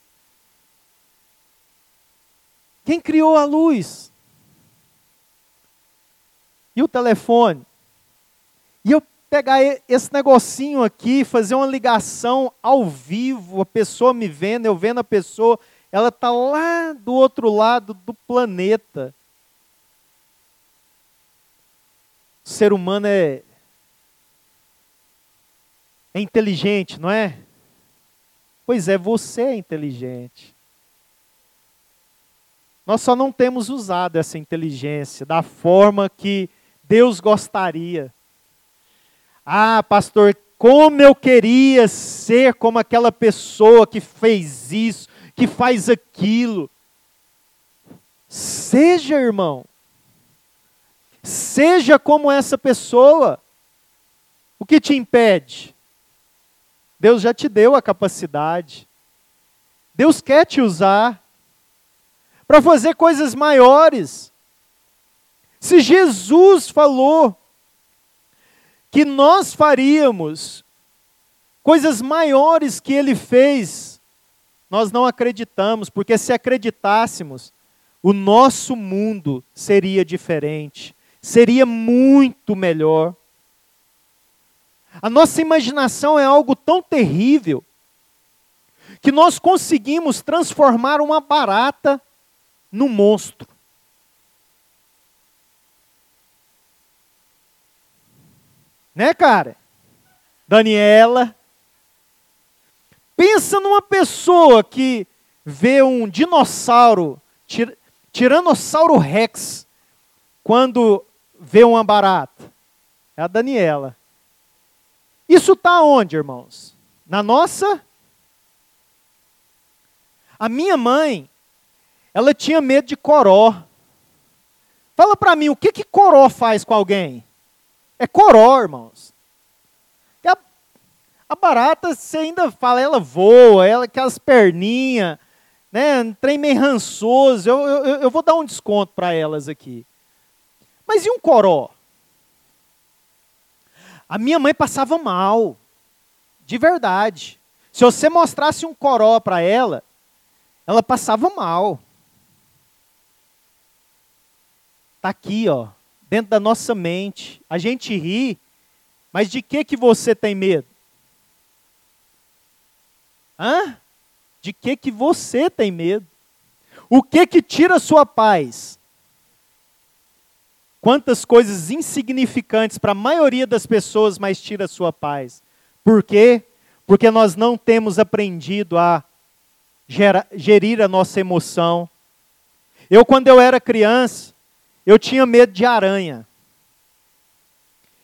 Quem criou a luz? E o telefone? E eu pegar esse negocinho aqui, fazer uma ligação ao vivo, a pessoa me vendo, eu vendo a pessoa, ela está lá do outro lado do planeta. O ser humano é, é inteligente, não é? Pois é, você é inteligente. Nós só não temos usado essa inteligência da forma que Deus gostaria. Ah, pastor, como eu queria ser como aquela pessoa que fez isso, que faz aquilo. Seja, irmão. Seja como essa pessoa. O que te impede? Deus já te deu a capacidade. Deus quer te usar para fazer coisas maiores. Se Jesus falou que nós faríamos coisas maiores que ele fez, nós não acreditamos, porque se acreditássemos, o nosso mundo seria diferente, seria muito melhor. A nossa imaginação é algo tão terrível que nós conseguimos transformar uma barata num monstro. Né, cara? Daniela, Pensa numa pessoa que vê um dinossauro, tir, tiranossauro rex, quando vê uma barata. É a Daniela. Isso está onde, irmãos? Na nossa? A minha mãe, ela tinha medo de coró. Fala para mim, o que que coró faz com alguém? É coró, irmãos. A barata, você ainda fala, ela voa, ela aquelas perninhas, né? Um trem meio rançoso. Eu, eu, eu vou dar um desconto para elas aqui. Mas e um coró? A minha mãe passava mal, de verdade. Se você mostrasse um coró para ela, ela passava mal. Está aqui, ó, dentro da nossa mente. A gente ri, mas de que que você tem medo? Hã? De que que você tem medo? O que que tira sua paz? Quantas coisas insignificantes para a maioria das pessoas, mas tira sua paz. Por quê? Porque nós não temos aprendido a gerir a nossa emoção. Eu, quando eu era criança, eu tinha medo de aranha.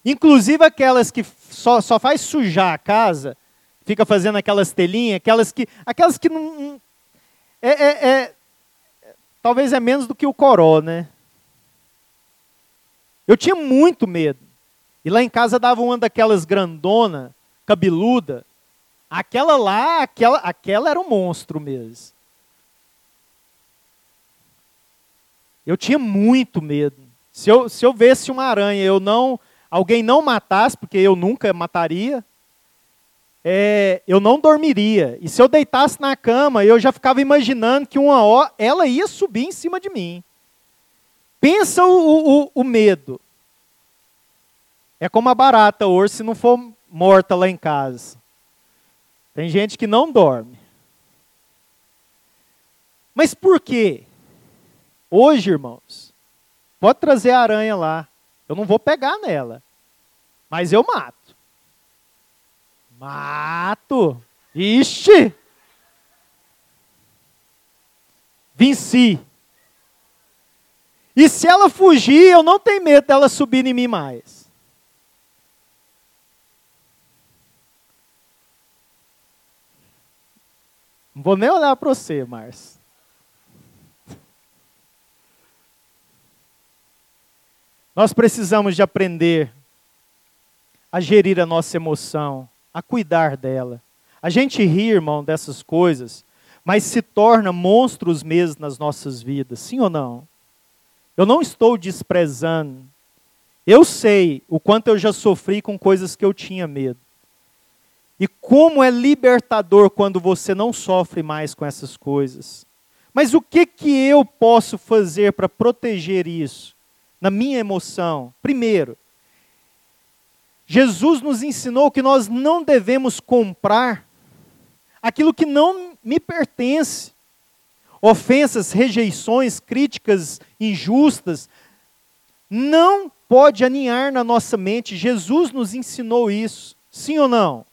Inclusive aquelas que só, só faz sujar a casa, fica fazendo aquelas telinhas, aquelas que, aquelas que não. É, é, é, talvez é menos do que o coró, né? Eu tinha muito medo. E lá em casa dava uma daquelas grandona, cabeluda. Aquela lá, aquela, aquela era um monstro mesmo. Eu tinha muito medo. Se eu, se eu visse uma aranha, eu não, alguém não matasse, porque eu nunca mataria, é, eu não dormiria. E se eu deitasse na cama, eu já ficava imaginando que uma hora ela ia subir em cima de mim. Pensa o, o, o medo. É como a barata hoje, se não for morta lá em casa. Tem gente que não dorme. Mas por quê? Hoje, irmãos, pode trazer a aranha lá. Eu não vou pegar nela. Mas eu mato. Mato. Ixi! Venci. E se ela fugir, eu não tenho medo dela subir em mim mais. Não vou nem olhar para você, Márcio. Nós precisamos de aprender a gerir a nossa emoção, a cuidar dela. A gente ri, irmão, dessas coisas, mas se torna monstros mesmo nas nossas vidas, sim ou não? Eu não estou desprezando. Eu sei o quanto eu já sofri com coisas que eu tinha medo. E como é libertador quando você não sofre mais com essas coisas. Mas o que que eu posso fazer para proteger isso na minha emoção? Primeiro, Jesus nos ensinou que nós não devemos comprar aquilo que não me pertence ofensas, rejeições, críticas injustas, não pode aninhar na nossa mente. Jesus nos ensinou isso, sim ou não?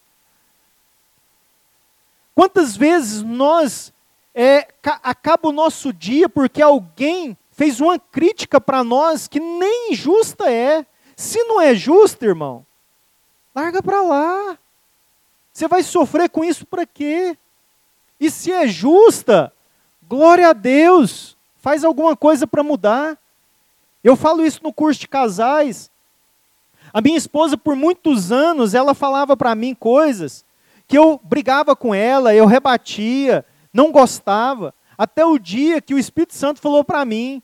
Quantas vezes nós é, acaba o nosso dia porque alguém fez uma crítica para nós que nem justa é. Se não é justa, irmão, larga para lá. Você vai sofrer com isso para quê? E se é justa, Glória a Deus! Faz alguma coisa para mudar. Eu falo isso no curso de casais. A minha esposa, por muitos anos, ela falava para mim coisas que eu brigava com ela, eu rebatia, não gostava, até o dia que o Espírito Santo falou para mim: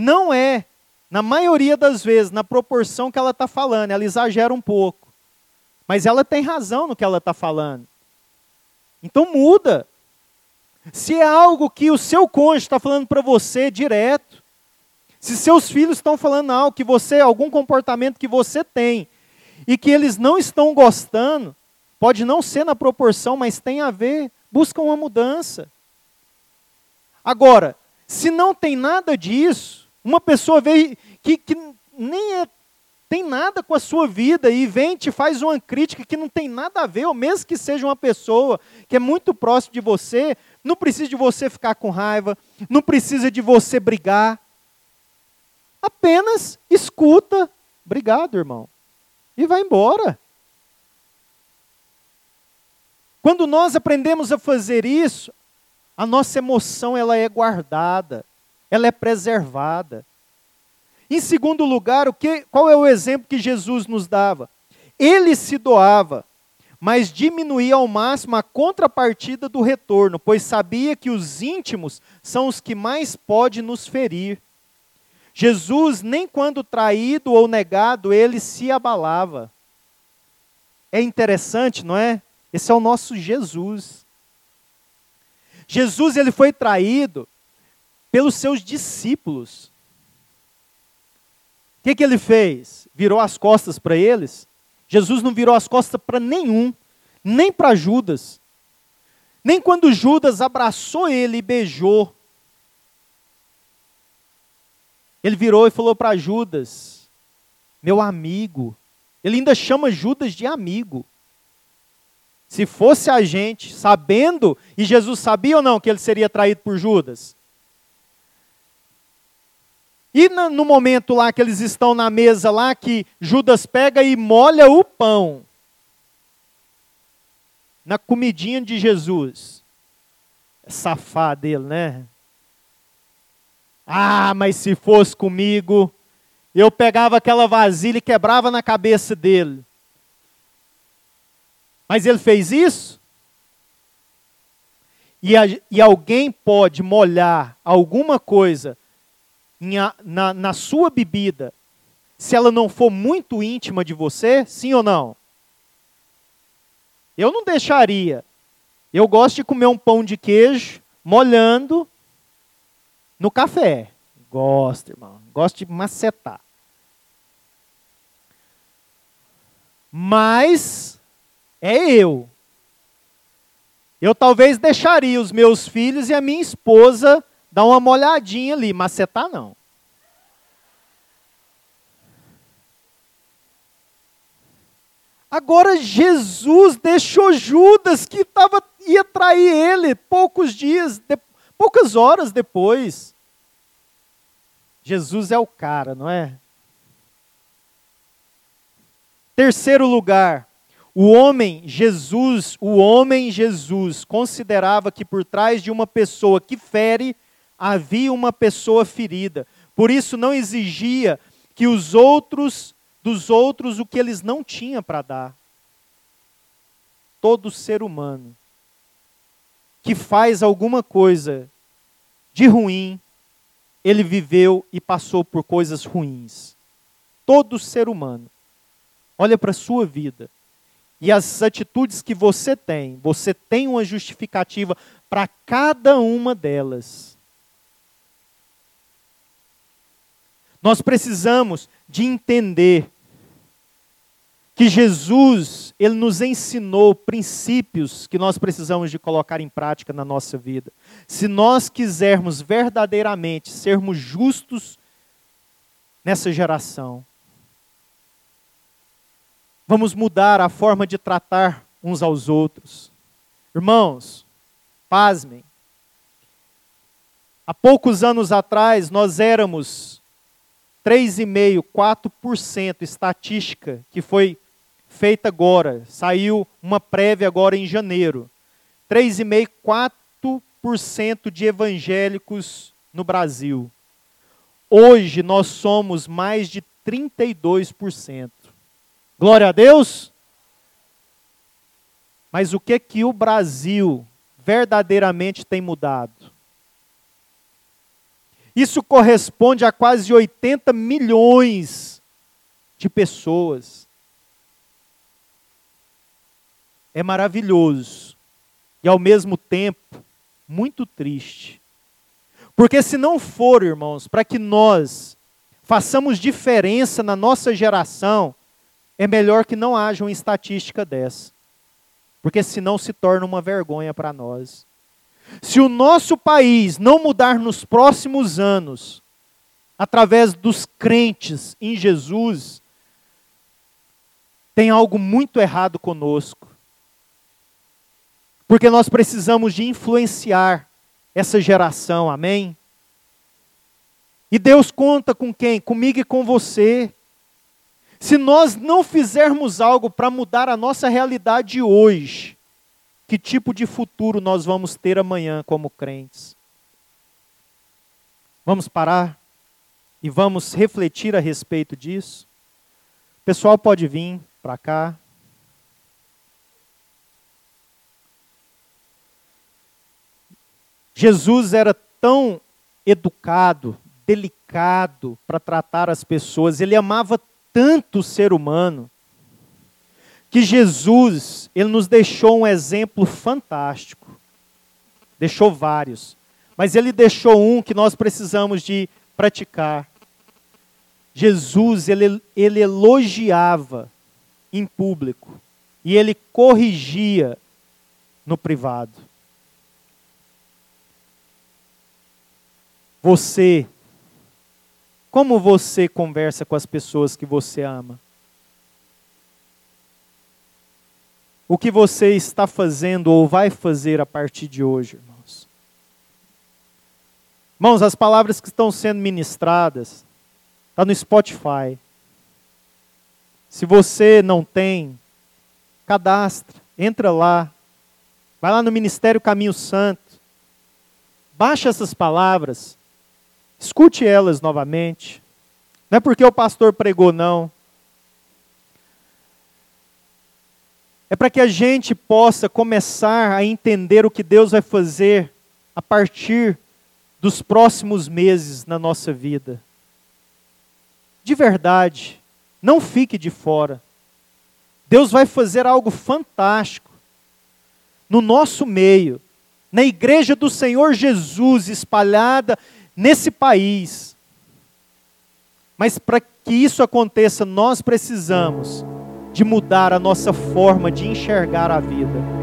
não é, na maioria das vezes, na proporção que ela está falando, ela exagera um pouco, mas ela tem razão no que ela está falando. Então muda. Se é algo que o seu cônjuge está falando para você direto, se seus filhos estão falando algo que você, algum comportamento que você tem, e que eles não estão gostando, pode não ser na proporção, mas tem a ver, busca uma mudança. Agora, se não tem nada disso, uma pessoa vê que, que nem é, tem nada com a sua vida e vem te faz uma crítica que não tem nada a ver, ou mesmo que seja uma pessoa que é muito próximo de você, não precisa de você ficar com raiva, não precisa de você brigar. Apenas escuta, obrigado, irmão, e vai embora. Quando nós aprendemos a fazer isso, a nossa emoção ela é guardada, ela é preservada. Em segundo lugar, o que, qual é o exemplo que Jesus nos dava? Ele se doava mas diminuía ao máximo a contrapartida do retorno, pois sabia que os íntimos são os que mais podem nos ferir. Jesus, nem quando traído ou negado, ele se abalava. É interessante, não é? Esse é o nosso Jesus. Jesus ele foi traído pelos seus discípulos. O que, que ele fez? Virou as costas para eles? Jesus não virou as costas para nenhum, nem para Judas. Nem quando Judas abraçou ele e beijou. Ele virou e falou para Judas: Meu amigo. Ele ainda chama Judas de amigo. Se fosse a gente, sabendo, e Jesus sabia ou não que ele seria traído por Judas? E no momento lá que eles estão na mesa lá, que Judas pega e molha o pão na comidinha de Jesus. É safado dele, né? Ah, mas se fosse comigo, eu pegava aquela vasilha e quebrava na cabeça dele. Mas ele fez isso? E, a, e alguém pode molhar alguma coisa na, na sua bebida, se ela não for muito íntima de você, sim ou não? Eu não deixaria. Eu gosto de comer um pão de queijo molhando no café. Gosto, irmão. Gosto de macetar. Mas é eu. Eu talvez deixaria os meus filhos e a minha esposa dar uma molhadinha ali, macetar não. Agora Jesus deixou Judas que tava, ia trair ele poucos dias, de, poucas horas depois. Jesus é o cara, não é? Terceiro lugar, o homem Jesus, o homem Jesus considerava que por trás de uma pessoa que fere havia uma pessoa ferida. Por isso não exigia que os outros dos outros o que eles não tinham para dar. Todo ser humano que faz alguma coisa de ruim, ele viveu e passou por coisas ruins. Todo ser humano. Olha para a sua vida. E as atitudes que você tem, você tem uma justificativa para cada uma delas. Nós precisamos de entender que Jesus, ele nos ensinou princípios que nós precisamos de colocar em prática na nossa vida. Se nós quisermos verdadeiramente sermos justos nessa geração, vamos mudar a forma de tratar uns aos outros. Irmãos, pasmem. Há poucos anos atrás nós éramos 3,5%, 4% estatística que foi feita agora. Saiu uma prévia agora em janeiro. 3,5%, 4% de evangélicos no Brasil. Hoje nós somos mais de 32%. Glória a Deus! Mas o que que o Brasil verdadeiramente tem mudado? Isso corresponde a quase 80 milhões de pessoas. É maravilhoso e ao mesmo tempo muito triste. Porque se não for, irmãos, para que nós façamos diferença na nossa geração, é melhor que não haja uma estatística dessa. Porque senão se torna uma vergonha para nós. Se o nosso país não mudar nos próximos anos, através dos crentes em Jesus, tem algo muito errado conosco. Porque nós precisamos de influenciar essa geração, amém? E Deus conta com quem? Comigo e com você. Se nós não fizermos algo para mudar a nossa realidade hoje, que tipo de futuro nós vamos ter amanhã como crentes. Vamos parar e vamos refletir a respeito disso. O pessoal pode vir para cá. Jesus era tão educado, delicado para tratar as pessoas, ele amava tanto o ser humano que Jesus, ele nos deixou um exemplo fantástico. Deixou vários, mas ele deixou um que nós precisamos de praticar. Jesus, ele, ele elogiava em público e ele corrigia no privado. Você Como você conversa com as pessoas que você ama? O que você está fazendo ou vai fazer a partir de hoje, irmãos? Irmãos, as palavras que estão sendo ministradas, está no Spotify. Se você não tem, cadastra, entra lá, vai lá no Ministério Caminho Santo, baixa essas palavras, escute elas novamente. Não é porque o pastor pregou, não. É para que a gente possa começar a entender o que Deus vai fazer a partir dos próximos meses na nossa vida. De verdade, não fique de fora. Deus vai fazer algo fantástico no nosso meio, na igreja do Senhor Jesus espalhada nesse país. Mas para que isso aconteça, nós precisamos de mudar a nossa forma de enxergar a vida.